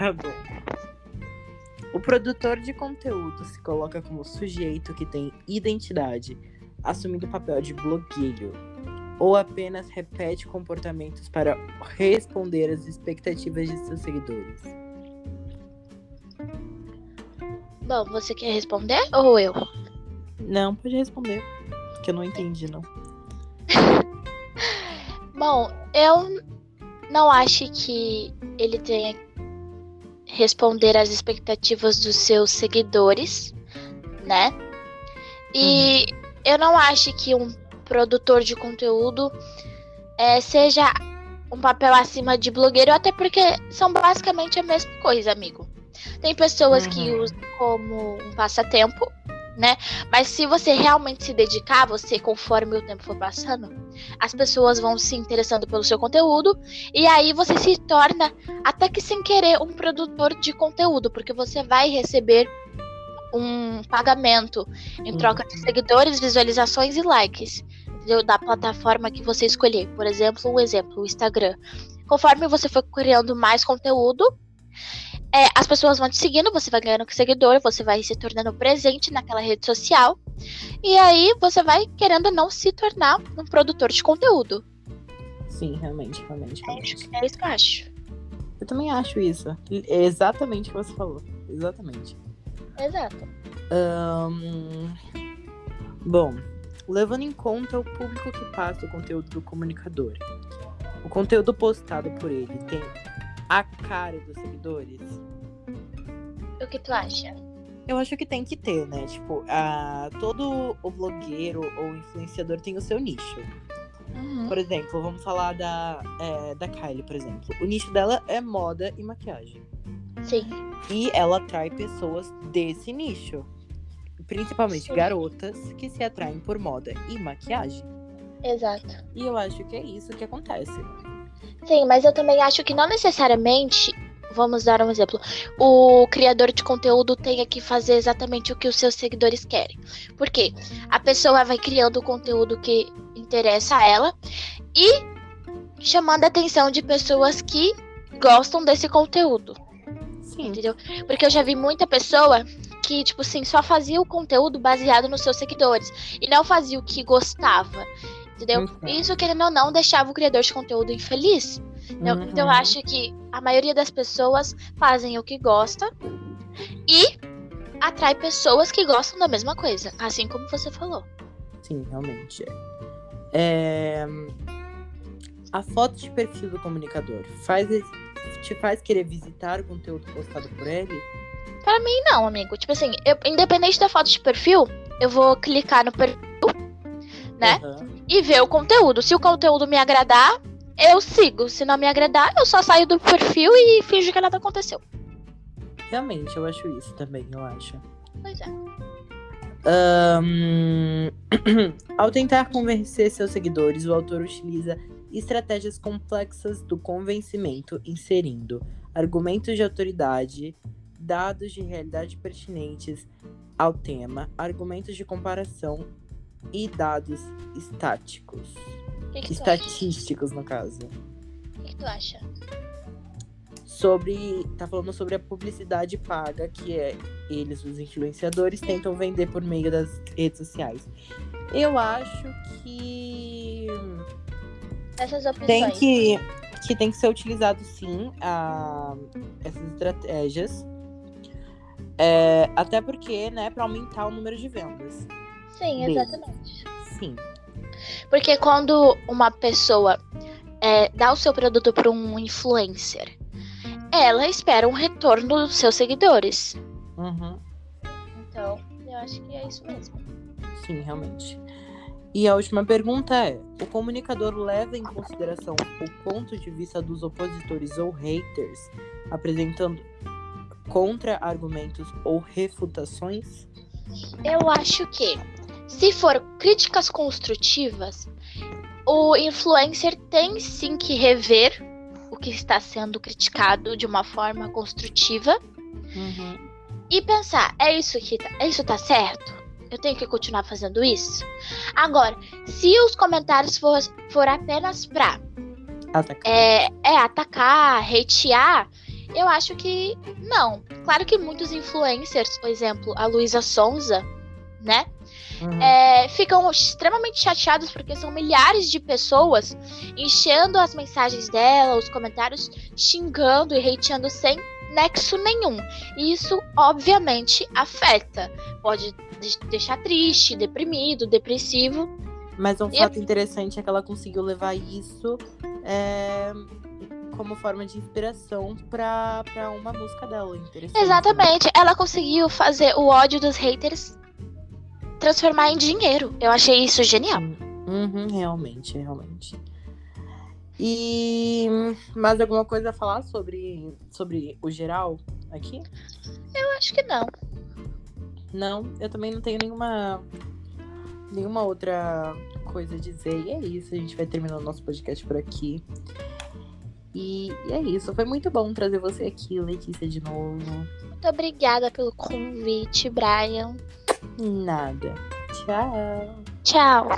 Tá bom. O produtor de conteúdo se coloca como sujeito que tem identidade, assumindo o papel de blogueiro, ou apenas repete comportamentos para responder às expectativas de seus seguidores? Bom, você quer responder ou eu? Não, pode responder, que eu não entendi, não. Bom, eu não acho que ele tenha responder às expectativas dos seus seguidores, né? E uhum. eu não acho que um produtor de conteúdo é, seja um papel acima de blogueiro, até porque são basicamente a mesma coisa, amigo. Tem pessoas uhum. que usam como um passatempo né? Mas se você realmente se dedicar, você, conforme o tempo for passando, as pessoas vão se interessando pelo seu conteúdo e aí você se torna, até que sem querer, um produtor de conteúdo, porque você vai receber um pagamento em troca de uhum. seguidores, visualizações e likes entendeu? da plataforma que você escolher. Por exemplo, um exemplo, o Instagram. Conforme você for criando mais conteúdo, é, as pessoas vão te seguindo, você vai ganhando seguidor, você vai se tornando presente naquela rede social. E aí você vai querendo não se tornar um produtor de conteúdo. Sim, realmente, realmente. realmente. É, isso que eu acho. Eu também acho isso. É exatamente o que você falou. Exatamente. Exato. Um... Bom, levando em conta o público que passa o conteúdo do comunicador, o conteúdo postado por ele tem a cara dos seguidores? O que tu acha? Eu acho que tem que ter, né? Tipo, a, todo o blogueiro ou influenciador tem o seu nicho. Uhum. Por exemplo, vamos falar da, é, da Kylie, por exemplo. O nicho dela é moda e maquiagem. Sim. E ela atrai pessoas desse nicho. Principalmente Sim. garotas que se atraem por moda e maquiagem. Exato. E eu acho que é isso que acontece. Sim, mas eu também acho que não necessariamente, vamos dar um exemplo, o criador de conteúdo tenha que fazer exatamente o que os seus seguidores querem. Porque a pessoa vai criando o conteúdo que interessa a ela e chamando a atenção de pessoas que gostam desse conteúdo. Sim. Entendeu? Porque eu já vi muita pessoa que, tipo assim, só fazia o conteúdo baseado nos seus seguidores e não fazia o que gostava. Entendeu? Uhum. Isso, querendo ou não, deixava o criador de conteúdo infeliz. Uhum. Então, eu acho que a maioria das pessoas fazem o que gosta e atrai pessoas que gostam da mesma coisa, assim como você falou. Sim, realmente. É... A foto de perfil do comunicador faz, te faz querer visitar o conteúdo postado por ele? Para mim, não, amigo. Tipo assim, eu, independente da foto de perfil, eu vou clicar no perfil, né? Uhum e ver o conteúdo. Se o conteúdo me agradar, eu sigo. Se não me agradar, eu só saio do perfil e finjo que nada aconteceu. Realmente, eu acho isso também, eu acho. Pois é. Um... Ao tentar convencer seus seguidores, o autor utiliza estratégias complexas do convencimento, inserindo argumentos de autoridade, dados de realidade pertinentes ao tema, argumentos de comparação e dados estáticos. Que que Estatísticos, no caso. O que, que tu acha? Sobre. Tá falando sobre a publicidade paga, que é eles, os influenciadores, tentam vender por meio das redes sociais. Eu acho que. Essas opções. Tem que, que tem que ser utilizado sim a, essas estratégias. É, até porque, né, para aumentar o número de vendas. Sim, exatamente. Sim. Porque quando uma pessoa é, dá o seu produto para um influencer, ela espera um retorno dos seus seguidores. Uhum. Então, eu acho que é isso mesmo. Sim, realmente. E a última pergunta é: o comunicador leva em consideração o ponto de vista dos opositores ou haters, apresentando contra-argumentos ou refutações? Eu acho que se for críticas construtivas, o influencer tem sim que rever o que está sendo criticado de uma forma construtiva uhum. e pensar: é isso que tá, é isso tá certo? Eu tenho que continuar fazendo isso? Agora, se os comentários for, for apenas pra atacar. É, é atacar, hatear, Eu acho que não. Claro que muitos influencers, por exemplo, a Luísa Sonza, né? Uhum. É, ficam extremamente chateados porque são milhares de pessoas enchendo as mensagens dela, os comentários, xingando e hateando sem nexo nenhum. E isso, obviamente, afeta. Pode deixar triste, deprimido, depressivo. Mas um fato interessante é que ela conseguiu levar isso é, como forma de inspiração para uma música dela. Interessante. Né? Exatamente. Né? Ela conseguiu fazer o ódio dos haters transformar em dinheiro. Eu achei isso genial. Uhum, realmente, realmente. E mais alguma coisa a falar sobre, sobre o geral aqui? Eu acho que não. Não, eu também não tenho nenhuma nenhuma outra coisa a dizer. E é isso, a gente vai terminando o nosso podcast por aqui. E, e é isso, foi muito bom trazer você aqui, Letícia, de novo. Muito obrigada pelo convite, Brian. Nada. Tchau. Tchau.